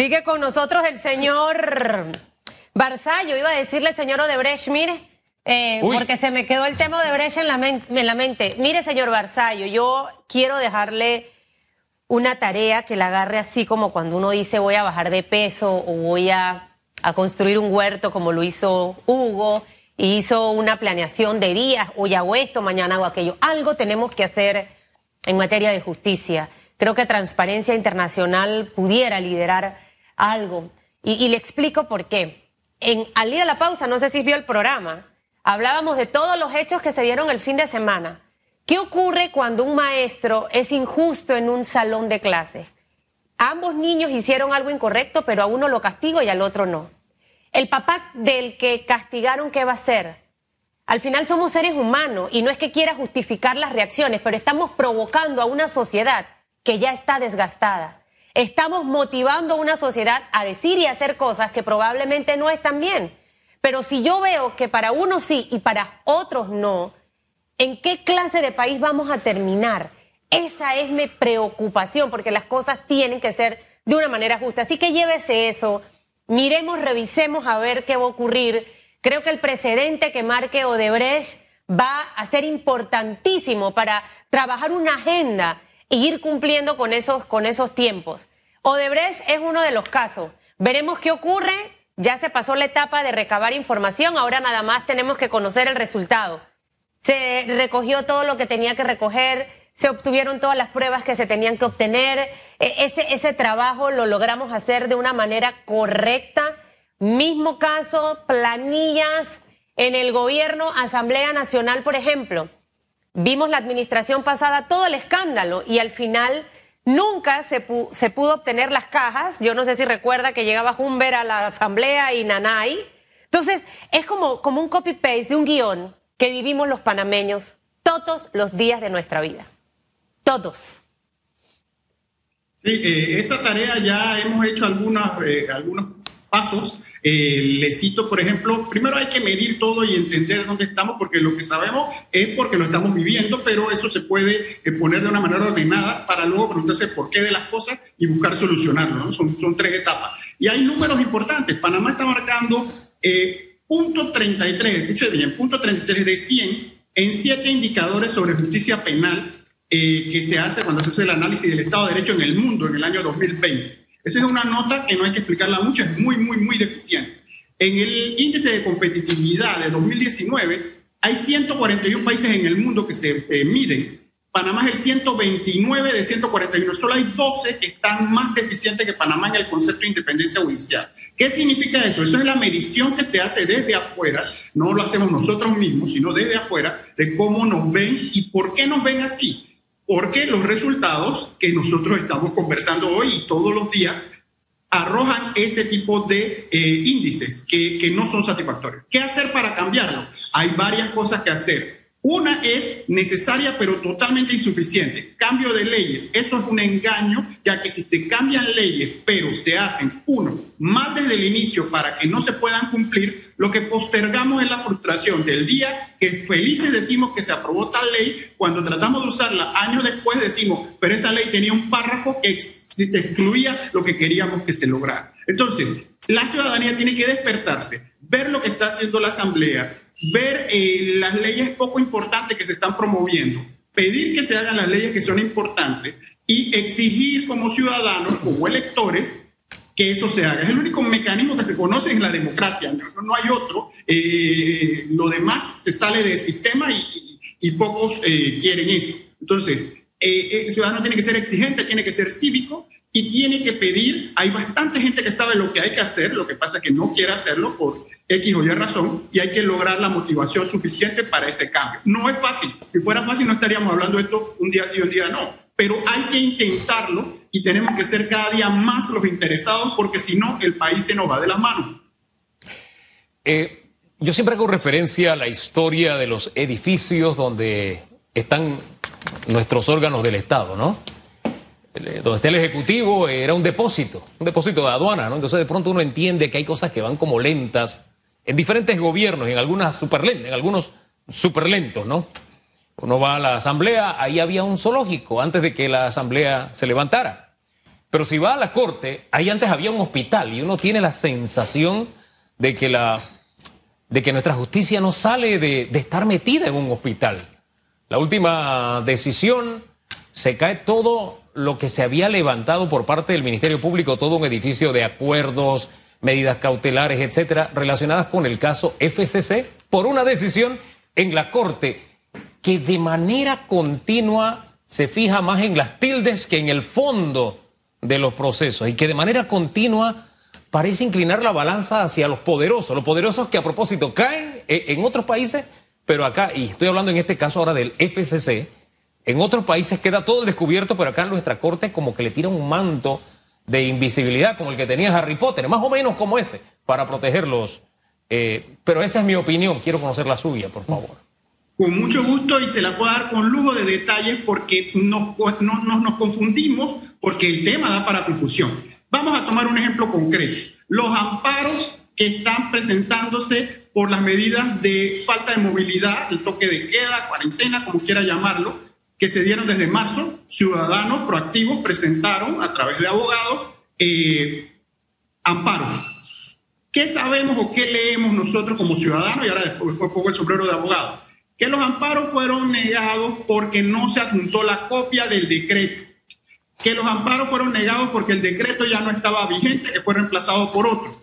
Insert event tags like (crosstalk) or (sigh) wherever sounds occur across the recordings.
Sigue con nosotros el señor Barzallo. Iba a decirle, señor Odebrecht, mire, eh, porque se me quedó el tema Odebrecht en la, en la mente. Mire, señor Barzallo, yo quiero dejarle una tarea que la agarre así como cuando uno dice voy a bajar de peso o voy a, a construir un huerto como lo hizo Hugo y hizo una planeación de días, hoy hago esto, mañana hago aquello. Algo tenemos que hacer en materia de justicia. Creo que Transparencia Internacional pudiera liderar algo. Y, le explico por qué. En, al ir a la pausa, no sé si vio el programa, hablábamos de todos los hechos que se dieron el fin de semana. ¿Qué ocurre cuando un maestro es injusto en un salón de clases? Ambos niños hicieron algo incorrecto, pero a uno lo castigo y al otro no. El papá del que castigaron, ¿qué va a hacer? Al final somos seres humanos y no es que quiera justificar las reacciones, pero estamos provocando a una sociedad que ya está desgastada. Estamos motivando a una sociedad a decir y hacer cosas que probablemente no están bien. Pero si yo veo que para unos sí y para otros no, ¿en qué clase de país vamos a terminar? Esa es mi preocupación, porque las cosas tienen que ser de una manera justa. Así que llévese eso, miremos, revisemos a ver qué va a ocurrir. Creo que el precedente que marque Odebrecht va a ser importantísimo para trabajar una agenda ir cumpliendo con esos, con esos tiempos. Odebrecht es uno de los casos. Veremos qué ocurre. Ya se pasó la etapa de recabar información, ahora nada más tenemos que conocer el resultado. Se recogió todo lo que tenía que recoger, se obtuvieron todas las pruebas que se tenían que obtener. E, ese, ese trabajo lo logramos hacer de una manera correcta. Mismo caso, planillas en el gobierno, Asamblea Nacional, por ejemplo. Vimos la administración pasada todo el escándalo y al final nunca se, pudo obtener las cajas. Yo no sé si recuerda que llegaba Humber a la asamblea y Nanay. Entonces, es como, como un copy-paste de un guion que vivimos los panameños todos los días de nuestra vida. Todos. Sí, eh, esa tarea ya hemos hecho algunas, eh, algunos pasos. Eh, le cito, por ejemplo, primero hay que medir todo y entender dónde estamos, porque lo que sabemos es porque lo estamos viviendo, pero eso se puede eh, poner de una manera ordenada para luego preguntarse por qué de las cosas y buscar solucionarlo. son tres etapas. Y hay números importantes. Panamá está marcando eh, punto 33, escuche bien, punto 33 de 100 en siete indicadores sobre justicia penal eh, que se hace cuando se hace el análisis del Estado de Derecho en el mundo en el año 2020. Esa es una nota que no hay que explicarla mucho, es muy, muy, muy deficiente. En el índice de competitividad de 2019 hay 141 países en el mundo que se eh, miden. Panamá es el 129 de 141. Solo hay 12 que están más deficientes que Panamá en el concepto de independencia judicial. ¿Qué significa eso? Eso es la medición que se hace desde afuera, no lo hacemos nosotros mismos, sino desde afuera, de cómo nos ven y por qué nos ven así porque los resultados que nosotros estamos conversando hoy y todos los días arrojan ese tipo de eh, índices que, que no son satisfactorios. ¿Qué hacer para cambiarlo? Hay varias cosas que hacer. Una es necesaria pero totalmente insuficiente. Cambio de leyes. Eso es un engaño, ya que si se cambian leyes pero se hacen, uno, mal desde el inicio para que no se puedan cumplir, lo que postergamos es la frustración del día que felices decimos que se aprobó tal ley, cuando tratamos de usarla años después decimos, pero esa ley tenía un párrafo que excluía lo que queríamos que se lograra. Entonces, la ciudadanía tiene que despertarse, ver lo que está haciendo la Asamblea, ver eh, las leyes poco importantes que se están promoviendo, pedir que se hagan las leyes que son importantes y exigir como ciudadanos, como electores, que eso se haga. Es el único mecanismo que se conoce en la democracia, no, hay otro. Eh, lo demás se sale del sistema y, pocos eh, quieren eso. Entonces, el ciudadano tiene que ser exigente, tiene que ser cívico y tiene que pedir. Hay bastante gente que sabe lo que hay que hacer, lo que pasa es que no quiere hacerlo por X o Y razón y hay que lograr la motivación suficiente para ese cambio. No es fácil. Si fuera fácil no estaríamos hablando de esto un día sí, un día no. Pero hay que intentarlo y tenemos que ser cada día más los interesados porque si no, el país se nos va de las manos. Eh, yo siempre hago referencia a la historia de los edificios donde están nuestros órganos del Estado, ¿no? Eh, donde está el Ejecutivo era un depósito, un depósito de aduana, ¿no? Entonces de pronto uno entiende que hay cosas que van como lentas en diferentes gobiernos, en algunas super en algunos super lentos, ¿no? Uno va a la asamblea, ahí había un zoológico antes de que la asamblea se levantara. Pero si va a la corte, ahí antes había un hospital y uno tiene la sensación de que, la, de que nuestra justicia no sale de, de estar metida en un hospital. La última decisión, se cae todo lo que se había levantado por parte del Ministerio Público, todo un edificio de acuerdos, medidas cautelares, etcétera, relacionadas con el caso FCC, por una decisión en la Corte que de manera continua se fija más en las tildes que en el fondo de los procesos y que de manera continua parece inclinar la balanza hacia los poderosos, los poderosos que a propósito caen e, en otros países, pero acá, y estoy hablando en este caso ahora del FCC, en otros países queda todo el descubierto, pero acá en nuestra corte como que le tira un manto de invisibilidad como el que tenía Harry Potter, más o menos como ese, para protegerlos. Eh, pero esa es mi opinión, quiero conocer la suya, por favor. Con mucho gusto y se la puedo dar con lujo de detalles porque nos, nos confundimos porque el tema da para confusión. Vamos a tomar un ejemplo concreto. Los amparos que están presentándose por las medidas de falta de movilidad, el toque de queda, cuarentena, como quiera llamarlo, que se dieron desde marzo, ciudadanos proactivos presentaron a través de abogados eh, amparos. ¿Qué sabemos o qué leemos nosotros como ciudadanos? Y ahora después pongo el sombrero de abogado que los amparos fueron negados porque no se adjuntó la copia del decreto, que los amparos fueron negados porque el decreto ya no estaba vigente, que fue reemplazado por otro,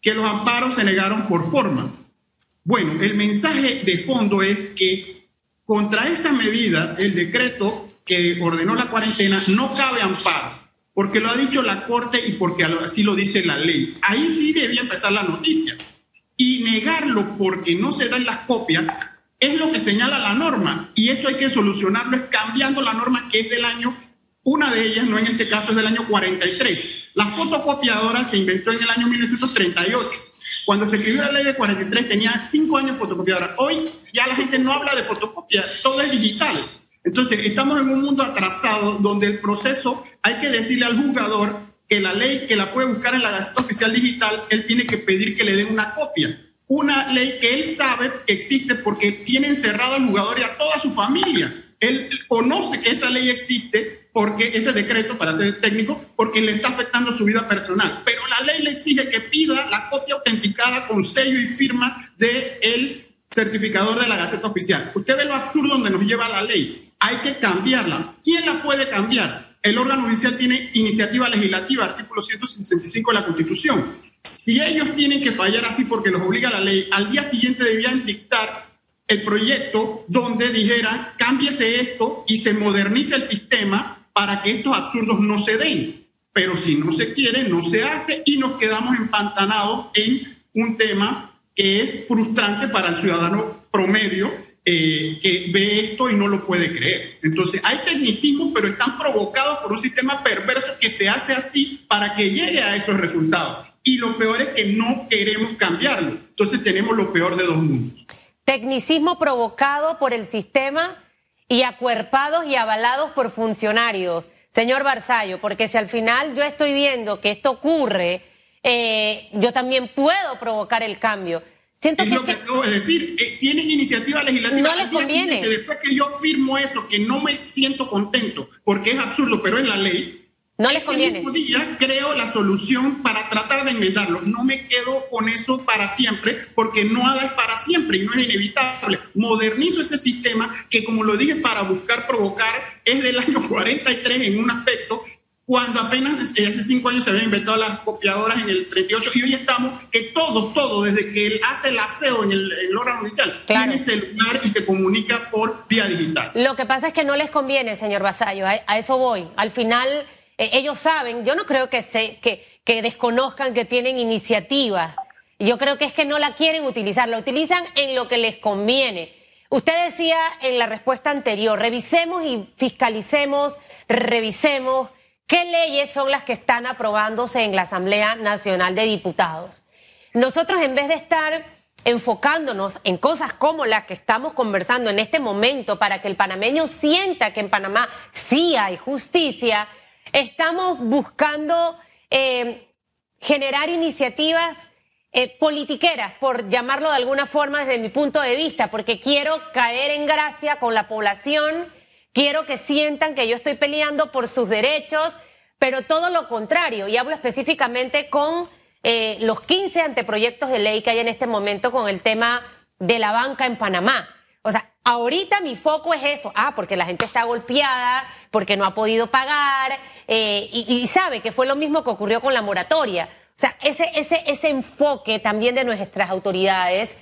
que los amparos se negaron por forma. Bueno, el mensaje de fondo es que contra esa medida, el decreto que ordenó la cuarentena, no cabe amparo, porque lo ha dicho la Corte y porque así lo dice la ley. Ahí sí debía empezar la noticia. Y negarlo porque no se dan las copias es lo que señala la norma y eso hay que solucionarlo es cambiando la norma que es del año, una de ellas, no en este caso, es del año 43. La fotocopiadora se inventó en el año 1938. Cuando se escribió la ley de 43 tenía cinco años fotocopiadora. Hoy ya la gente no habla de fotocopia, todo es digital. Entonces, estamos en un mundo atrasado donde el proceso hay que decirle al jugador que la ley que la puede buscar en la Gaceta Oficial Digital, él tiene que pedir que le den una copia una ley que él sabe que existe porque tiene encerrado al jugador y a toda su familia. Él conoce que esa ley existe porque ese decreto, para ser técnico, porque le está afectando su vida personal. Pero la ley le exige que pida la copia autenticada con sello y firma del el certificador de la Gaceta Oficial. Usted ve lo absurdo donde nos lleva la ley. Hay que cambiarla. ¿Quién la puede cambiar? El órgano judicial tiene iniciativa legislativa, artículo 165 de la Constitución si ellos tienen que fallar así porque los obliga la ley, al día siguiente debían dictar el proyecto donde dijeran, cámbiese esto y se modernice el sistema para que estos absurdos no se den. Pero si no se quiere, no se hace y nos quedamos empantanados en un tema que es frustrante para el ciudadano promedio eh, que ve esto y no lo puede creer. Entonces, hay tecnicismos, pero están provocados por un sistema perverso que se hace así para que llegue a esos resultados y lo peor es que no queremos cambiarlo. Entonces tenemos lo peor de dos mundos. Tecnicismo provocado por el sistema y acuerpados y avalados por funcionarios. Señor Barzallo, porque si al final yo estoy viendo que esto ocurre, eh, yo también puedo provocar el cambio. Siento es que lo que acabo de decir. Eh, tienen iniciativa legislativa. No les conviene. después que yo firmo eso, que no me siento contento, porque es absurdo, pero es la ley, no les conviene. Mismo día creo la solución para tratar de enmendarlo. No me quedo con eso para siempre, porque no es para siempre y no es inevitable. Modernizo ese sistema que, como lo dije, para buscar provocar, es del año (laughs) 43 en un aspecto, cuando apenas hace cinco años se habían inventado las copiadoras en el 38 y hoy estamos que todo, todo, desde que él hace el aseo en el, órgano judicial, tiene celular y se comunica por vía digital. Lo que pasa es que no les conviene, señor Basayo, a eso voy. Al final eh, ellos saben, yo no creo que, se, que desconozcan que tienen iniciativas. Yo creo que es que no la quieren utilizar, la utilizan en lo que les conviene. Usted decía en la respuesta anterior, revisemos y fiscalicemos, revisemos qué leyes son las que están aprobándose en la Asamblea Nacional de Diputados. Nosotros en vez de estar enfocándonos en cosas como las que estamos conversando en este momento para que el panameño sienta que en Panamá sí hay justicia, Estamos buscando eh, generar iniciativas eh, politiqueras, por llamarlo de alguna forma desde mi punto de vista, porque quiero caer en gracia con la población, quiero que sientan que yo estoy peleando por sus derechos, pero todo lo contrario, y hablo específicamente con eh, los 15 anteproyectos de ley que hay en este momento con el tema de la banca en Panamá. Ahorita mi foco es eso. Ah, porque la gente está golpeada, porque no ha podido pagar, eh, y, sabe que fue lo mismo que ocurrió con la moratoria. O sea, ese, ese, ese enfoque también de nuestras autoridades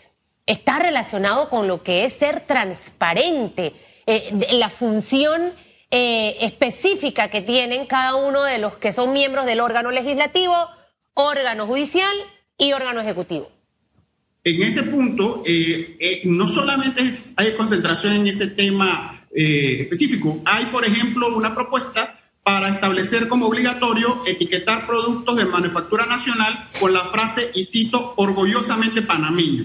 está relacionado con lo que es ser transparente, eh, la función eh, específica que tienen cada uno de los que son miembros del órgano legislativo, órgano judicial y órgano ejecutivo. En ese punto, eh, no solamente hay concentración en ese tema específico, hay, por ejemplo, una propuesta para establecer como obligatorio etiquetar productos de manufactura nacional con la frase, y cito, orgullosamente panameño.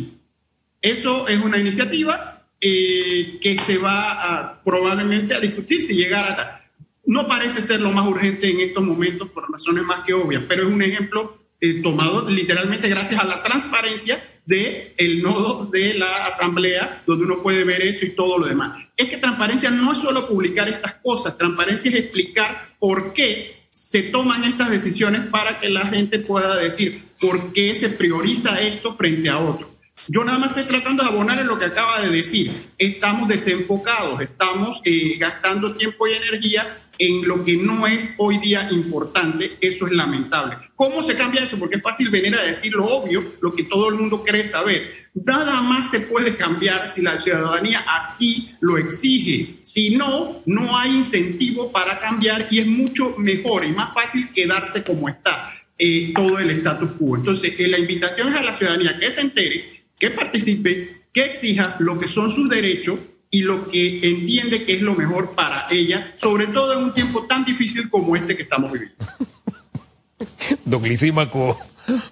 Eso es una iniciativa eh, que se va probablemente a discutir si llegara a... No parece ser lo más urgente en estos momentos por razones más que obvias, pero es un ejemplo eh, tomado literalmente gracias a la transparencia del el nodo de la asamblea, donde uno puede ver eso y todo lo demás. Es que transparencia no es solo publicar estas cosas, transparencia es explicar por qué se toman estas decisiones para que la gente pueda decir por qué se prioriza esto frente a otro. Yo nada más estoy tratando de abonar en lo que acaba de decir. Estamos desenfocados, estamos eh, gastando tiempo y energía en lo que no es hoy día importante. Eso es lamentable. ¿Cómo se cambia eso? Porque es fácil venir a decir lo obvio, lo que todo el mundo cree saber. Nada más se puede cambiar si la ciudadanía así lo exige. Si no, no hay incentivo para cambiar y es mucho mejor y más fácil quedarse como está. Eh, todo el status quo. Entonces, eh, la invitación es a la ciudadanía que se entere que participe, que exija lo que son sus derechos y lo que entiende que es lo mejor para ella, sobre todo en un tiempo tan difícil como este que estamos viviendo. (laughs) Don Lisímaco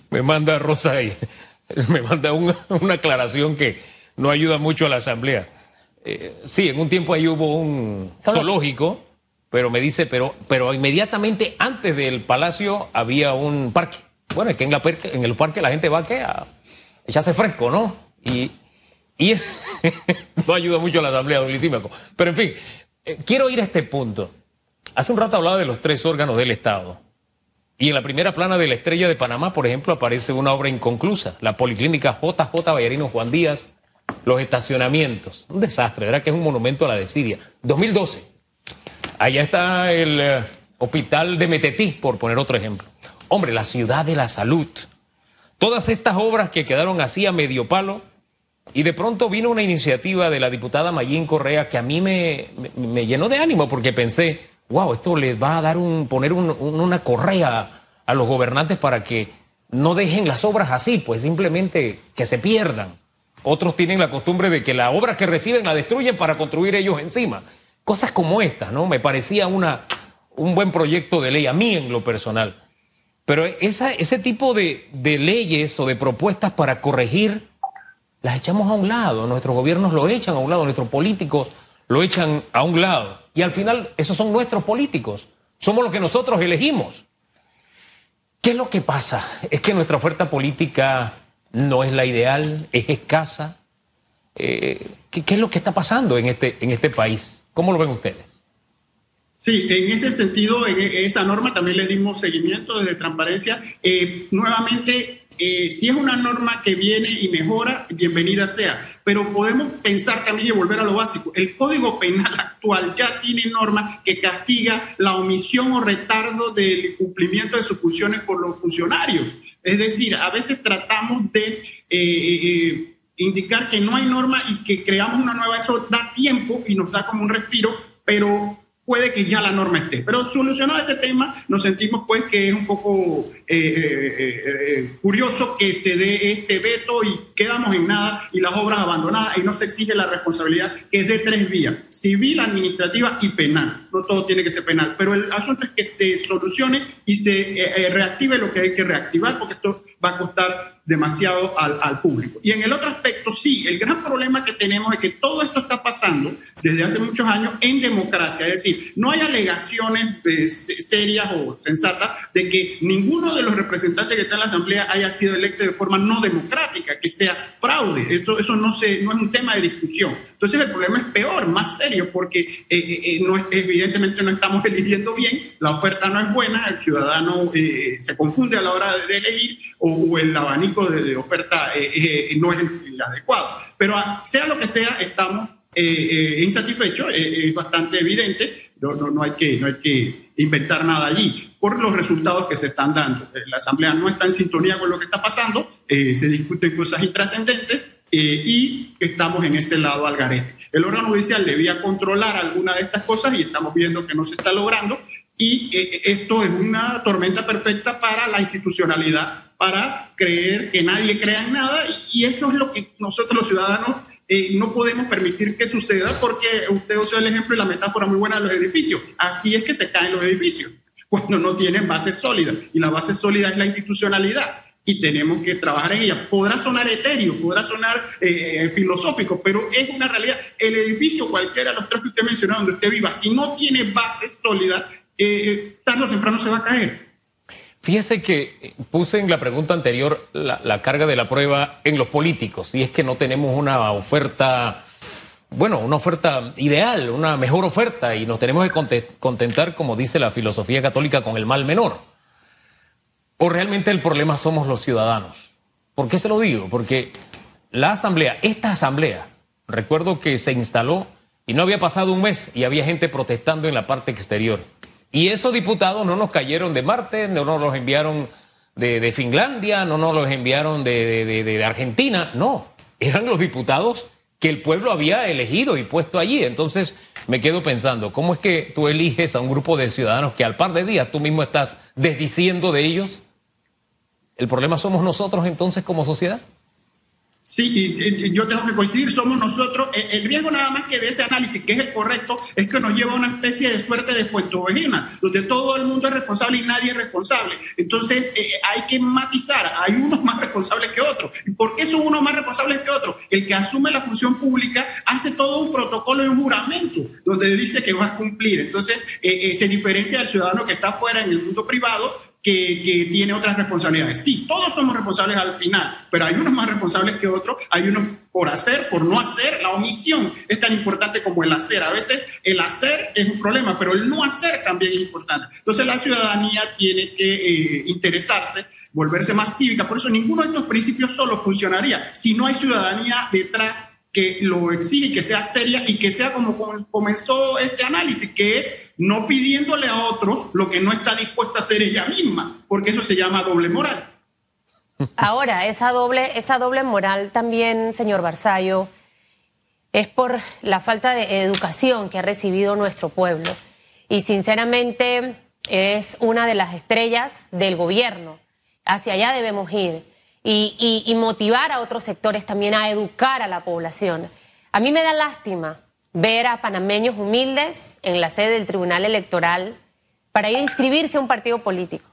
me manda Rosa ahí, (laughs) me manda una, aclaración que no ayuda mucho a la Asamblea. Eh, sí, en un tiempo ahí hubo un zoológico, pero me dice, pero, pero inmediatamente antes del palacio había un parque. Bueno, es que en, la, en el parque la gente va a, echarse fresco, ¿no? Y, y (laughs) no ayuda mucho a la Asamblea, don Lisímaco. Pero en fin, eh, quiero ir a este punto. Hace un rato hablaba de los tres órganos del Estado. Y en la primera plana de la Estrella de Panamá, por ejemplo, aparece una obra inconclusa, la Policlínica JJ Ballarino Juan Díaz, los estacionamientos. Un desastre, ¿verdad? Que es un monumento a la desidia. 2012. Allá está el eh, hospital de Metetí, por poner otro ejemplo. Hombre, la ciudad de la salud. Todas estas obras que quedaron así a medio palo, y de pronto vino una iniciativa de la diputada Mayín Correa que a mí me, llenó de ánimo porque pensé, wow, esto les va a dar un, poner una correa a los gobernantes para que no dejen las obras así, pues simplemente que se pierdan. Otros tienen la costumbre de que la obra que reciben la destruyen para construir ellos encima. Cosas como estas, ¿no? Me parecía una, un buen proyecto de ley a mí en lo personal. Pero esa, ese tipo de, leyes o de propuestas para corregir, las echamos a un lado. Nuestros gobiernos lo echan a un lado, nuestros políticos lo echan a un lado. Y al final, esos son nuestros políticos. Somos los que nosotros elegimos. ¿Qué es lo que pasa? Es que nuestra oferta política no es la ideal, es escasa. Eh, ¿qué, ¿qué, es lo que está pasando en este, en este país? ¿Cómo lo ven ustedes? Sí, en ese sentido, en esa norma también le dimos seguimiento desde transparencia. Eh, nuevamente, eh, si es una norma que viene y mejora, bienvenida sea. Pero podemos pensar también y volver a lo básico. El Código Penal actual ya tiene normas que castiga la omisión o retardo del cumplimiento de sus funciones por los funcionarios. Es decir, a veces tratamos de eh, indicar que no hay norma y que creamos una nueva. Eso da tiempo y nos da como un respiro, pero puede que ya la norma esté. Pero solucionado ese tema, nos sentimos pues que es un poco eh, eh, eh, curioso que se dé este veto y quedamos en nada y las obras abandonadas y no se exige la responsabilidad que es de tres vías, civil, administrativa y penal. No todo tiene que ser penal, pero el asunto es que se solucione y se reactive lo que hay que reactivar porque esto va a costar demasiado al, público. Y en el otro aspecto, sí, el gran problema que tenemos es que todo esto está pasando desde hace muchos años en democracia, es decir, no hay alegaciones serias o sensatas de que ninguno de los representantes que está en la Asamblea haya sido electo de forma no democrática, que sea fraude. Eso, eso no, es un tema de discusión. Entonces el problema es peor, más serio, porque eh, eh, no, evidentemente no estamos (laughs) eligiendo bien, la oferta no es buena, el ciudadano se confunde a la hora de elegir o, el abanico de, oferta no es el, adecuado. Pero ah, sea lo que sea, estamos insatisfechos, es bastante evidente, no, no, no, hay que, no hay que inventar nada allí por los resultados que se están dando. La Asamblea no está en sintonía con lo que está pasando, se discuten cosas intrascendentes eh, y estamos en ese lado al garete. El órgano judicial debía controlar alguna de estas cosas y estamos viendo que no se está logrando y eh, esto es una tormenta perfecta para la institucionalidad, para creer que nadie crea en nada y eso es lo que nosotros los ciudadanos eh, no podemos permitir que suceda porque usted usó el ejemplo y la metáfora muy buena de los edificios. Así es que se caen los edificios cuando no tienen bases sólidas y la base sólida es la institucionalidad y tenemos que trabajar en ella. Podrá sonar etéreo, podrá sonar eh, filosófico, pero es una realidad. El edificio, cualquiera de los tres que usted mencionó, donde usted viva, si no tiene base sólida, eh, tarde o temprano se va a caer. Fíjese que puse en la pregunta anterior la, carga de la prueba en los políticos, y es que no tenemos una oferta, bueno, una oferta ideal, una mejor oferta, y nos tenemos que contentar, como dice la filosofía católica, con el mal menor. ¿O realmente el problema somos los ciudadanos? ¿Por qué se lo digo? Porque la asamblea, esta asamblea, recuerdo que se instaló y no había pasado un mes y había gente protestando en la parte exterior. Y esos diputados no nos cayeron de Marte, no nos los enviaron de, Finlandia, no nos los enviaron de, de Argentina, no, eran los diputados que el pueblo había elegido y puesto allí. Entonces me quedo pensando, ¿cómo es que tú eliges a un grupo de ciudadanos que al par de días tú mismo estás desdiciendo de ellos? ¿El problema somos nosotros entonces como sociedad? Sí, yo tengo que coincidir, somos nosotros. El, riesgo nada más que de ese análisis, que es el correcto, es que nos lleva a una especie de suerte de ovejina, donde todo el mundo es responsable y nadie es responsable. Entonces eh, hay que matizar, hay unos más responsables que otros. ¿Y por qué son unos más responsables que otros? El que asume la función pública hace todo un protocolo y un juramento, donde dice que va a cumplir. Entonces eh, eh, se diferencia del ciudadano que está fuera en el mundo privado, que, tiene otras responsabilidades. Sí, todos somos responsables al final, pero hay unos más responsables que otros, hay unos por hacer, por no hacer. La omisión es tan importante como el hacer. A veces el hacer es un problema, pero el no hacer también es importante. Entonces la ciudadanía tiene que eh, interesarse volverse más cívica. Por eso ninguno de estos principios solo funcionaría si no hay ciudadanía detrás que lo exige, que sea seria y que sea como comenzó este análisis, que es no pidiéndole a otros lo que no está dispuesta a hacer ella misma, porque eso se llama doble moral. Ahora, esa doble, esa doble moral también, señor Barzallo, es por la falta de educación que ha recibido nuestro pueblo. Y sinceramente es una de las estrellas del gobierno. Hacia allá debemos ir y, motivar a otros sectores también a educar a la población. A mí me da lástima ver a panameños humildes en la sede del Tribunal Electoral para ir a inscribirse a un partido político.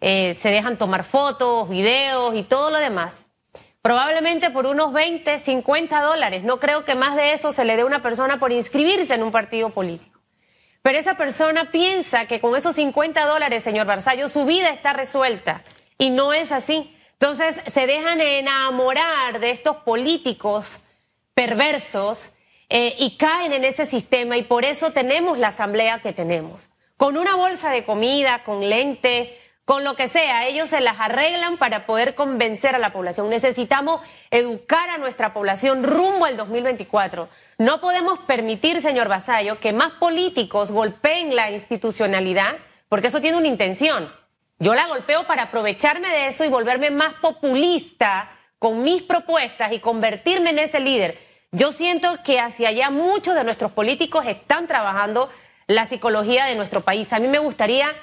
Eh, se dejan tomar fotos, videos y todo lo demás. Probablemente por unos 20, 50 dólares. No creo que más de eso se le dé a una persona por inscribirse en un partido político. Pero esa persona piensa que con esos 50 dólares, señor Barzallo, su vida está resuelta. Y no es así. Entonces se dejan enamorar de estos políticos perversos eh, y caen en ese sistema y por eso tenemos la asamblea que tenemos. Con una bolsa de comida, con lente, con lo que sea, ellos se las arreglan para poder convencer a la población. Necesitamos educar a nuestra población rumbo al 2024. No podemos permitir, señor Basayo, que más políticos golpeen la institucionalidad, porque eso tiene una intención yo la golpeo para aprovecharme de eso y volverme más populista con mis propuestas y convertirme en ese líder. Yo siento que hacia allá muchos de nuestros políticos están trabajando la psicología de nuestro país. A mí me gustaría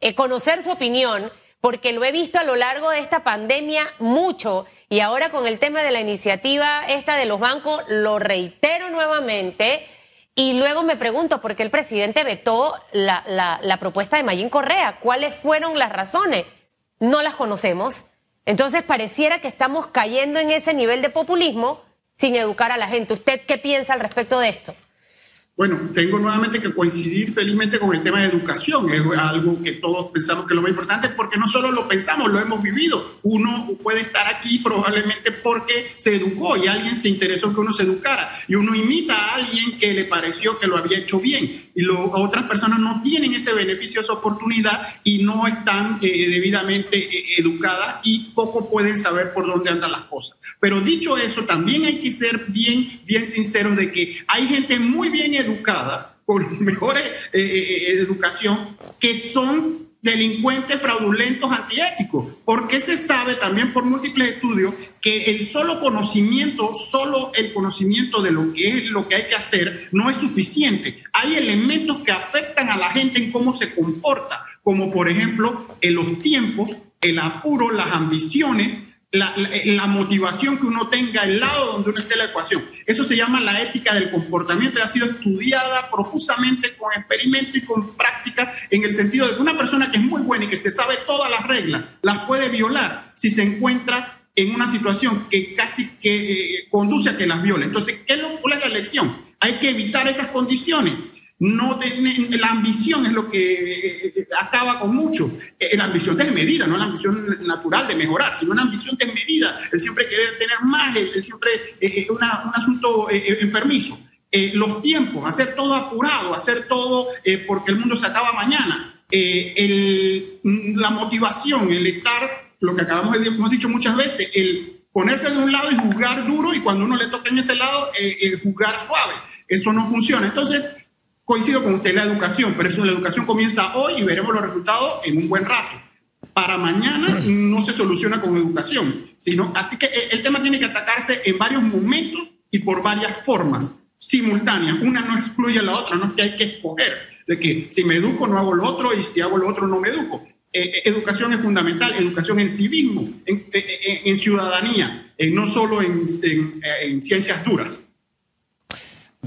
eh, conocer su opinión porque lo he visto a lo largo de esta pandemia mucho y ahora con el tema de la iniciativa esta de los bancos lo reitero nuevamente y luego me pregunto por qué el presidente vetó la, propuesta de Mayín Correa. ¿Cuáles fueron las razones? No las conocemos. Entonces pareciera que estamos cayendo en ese nivel de populismo sin educar a la gente. ¿Usted qué piensa al respecto de esto? Bueno, tengo nuevamente que coincidir felizmente con el tema de educación. Es algo que todos pensamos que es lo más importante porque no solo lo pensamos, lo hemos vivido. Uno puede estar aquí probablemente porque se educó y alguien se interesó que uno se educara. Y uno imita a alguien que le pareció que lo había hecho bien. Y otras personas no tienen ese beneficio, esa oportunidad y no están eh, debidamente eh, educadas y poco pueden saber por dónde andan las cosas. Pero dicho eso, también hay que ser bien, bien sinceros de que hay gente muy bien educada educada, con mejor eh, eh, eh, educación, que son delincuentes fraudulentos antiéticos, porque se sabe también por múltiples estudios que el solo conocimiento, solo el conocimiento de lo que es lo que hay que hacer no es suficiente. Hay elementos que afectan a la gente en cómo se comporta, como por ejemplo en los tiempos, el apuro, las ambiciones, la, motivación que uno tenga, el lado donde uno esté la ecuación. Eso se llama la ética del comportamiento y ha sido estudiada profusamente con experimento y con práctica en el sentido de que una persona que es muy buena y que se sabe todas las reglas, las puede violar si se encuentra en una situación que casi que eh, conduce a que las viole. Entonces, ¿qué es lo, ¿cuál es la lección? Hay que evitar esas condiciones no la ambición es lo que eh, eh, acaba con mucho. Eh, la ambición desmedida, no la ambición natural de mejorar, sino una ambición desmedida, el siempre querer tener más, el, siempre un asunto enfermizo. los tiempos, hacer todo apurado, hacer todo porque el mundo se acaba mañana. la motivación, el estar, lo que acabamos de hemos dicho muchas veces, el ponerse de un lado y jugar duro y cuando uno le toca en ese lado, el jugar suave. Eso no funciona. Entonces, coincido con usted la educación, pero eso la educación comienza hoy y veremos los resultados en un buen rato. Para mañana no se soluciona con educación, sino así que el tema tiene que atacarse en varios momentos y por varias formas simultáneas. Una no excluye a la otra, no es que hay que escoger de que si me educo no hago lo otro y si hago lo otro no me educo. Eh, eh, educación es fundamental, educación en civismo, en, ciudadanía, no solo en ciencias duras.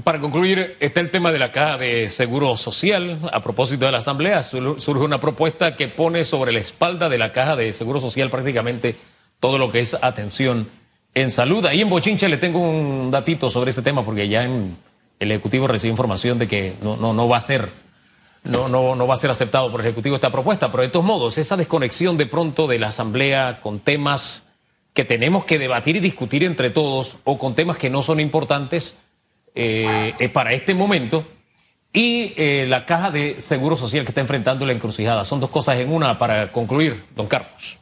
Para concluir, está el tema de la caja de seguro social. A propósito de la Asamblea, surge una propuesta que pone sobre la espalda de la caja de seguro social prácticamente todo lo que es atención en salud. Ahí en Bochinche le tengo un datito sobre este tema porque ya en el Ejecutivo recibe información de que no, no, no va a ser. No, no, no va a ser aceptado por el Ejecutivo esta propuesta, pero de todos modos, esa desconexión de pronto de la Asamblea con temas que tenemos que debatir y discutir entre todos o con temas que no son importantes, eh, para este momento y eh, la caja de seguro social que está enfrentando la encrucijada. Son dos cosas en una para concluir, don Carlos.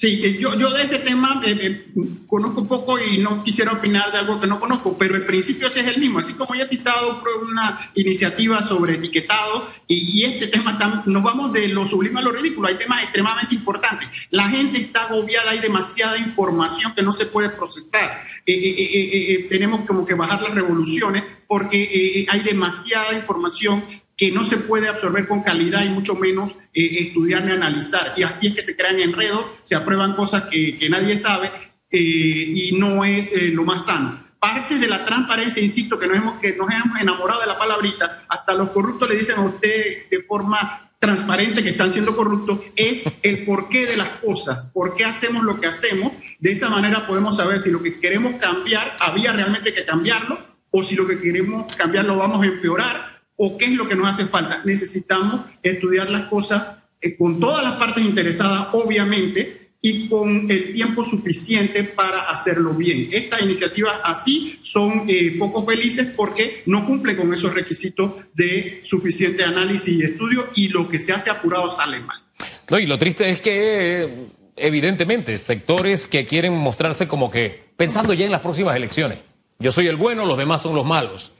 Sí, yo, yo de ese tema eh, eh, conozco poco y no quisiera opinar de algo que no conozco, pero el principio sí es el mismo. Así como ya he citado una iniciativa sobre etiquetado y, este tema, nos vamos de lo sublime a lo ridículo. Hay temas extremadamente importantes. La gente está agobiada, hay demasiada información que no se puede procesar. Eh, tenemos como que bajar las revoluciones porque hay demasiada información que no se puede absorber con calidad y mucho menos eh, estudiar ni analizar. Y así es que se crean enredos, se aprueban cosas que, nadie sabe eh, y no es eh, lo más sano. Parte de la transparencia, insisto, que nos, hemos, que nos hemos enamorado de la palabrita, hasta los corruptos le dicen a usted de forma transparente que están siendo corruptos, es el porqué de las cosas, por qué hacemos lo que hacemos. De esa manera podemos saber si lo que queremos cambiar, había realmente que cambiarlo, o si lo que queremos cambiar lo vamos a empeorar o qué es lo que nos hace falta. Necesitamos estudiar las cosas eh, con todas las partes interesadas, obviamente, y con el tiempo suficiente para hacerlo bien. Estas iniciativas así son eh, poco felices porque no cumplen con esos requisitos de suficiente análisis y estudio y lo que se hace apurado sale mal. No, y lo triste es que evidentemente sectores que quieren mostrarse como que pensando ya en las próximas elecciones. Yo soy el bueno, los demás son los malos.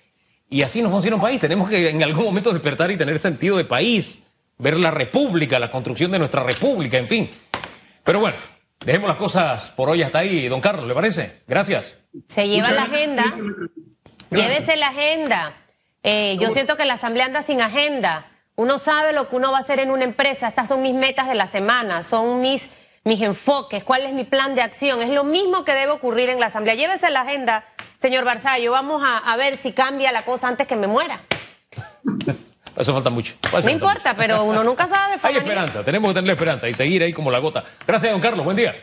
Y así no funciona un país. Tenemos que en algún momento despertar y tener sentido de país, ver la república, la construcción de nuestra república, en fin. Pero bueno, dejemos las cosas por hoy hasta ahí, don Carlos, ¿le parece? Gracias. Se lleva la agenda. Llévese la agenda. Eh, yo siento que la asamblea anda sin agenda. Uno sabe lo que uno va a hacer en una empresa. Estas son mis metas de la semana, son mis, mis enfoques, cuál es mi plan de acción. Es lo mismo que debe ocurrir en la asamblea. Llévese la agenda Señor Barzallo, vamos a, ver si cambia la cosa antes que me muera. Eso falta mucho. no importa, pero uno nunca sabe. (laughs) Hay esperanza, tenemos que tener esperanza y seguir ahí como la gota. Gracias, don Carlos. Buen día.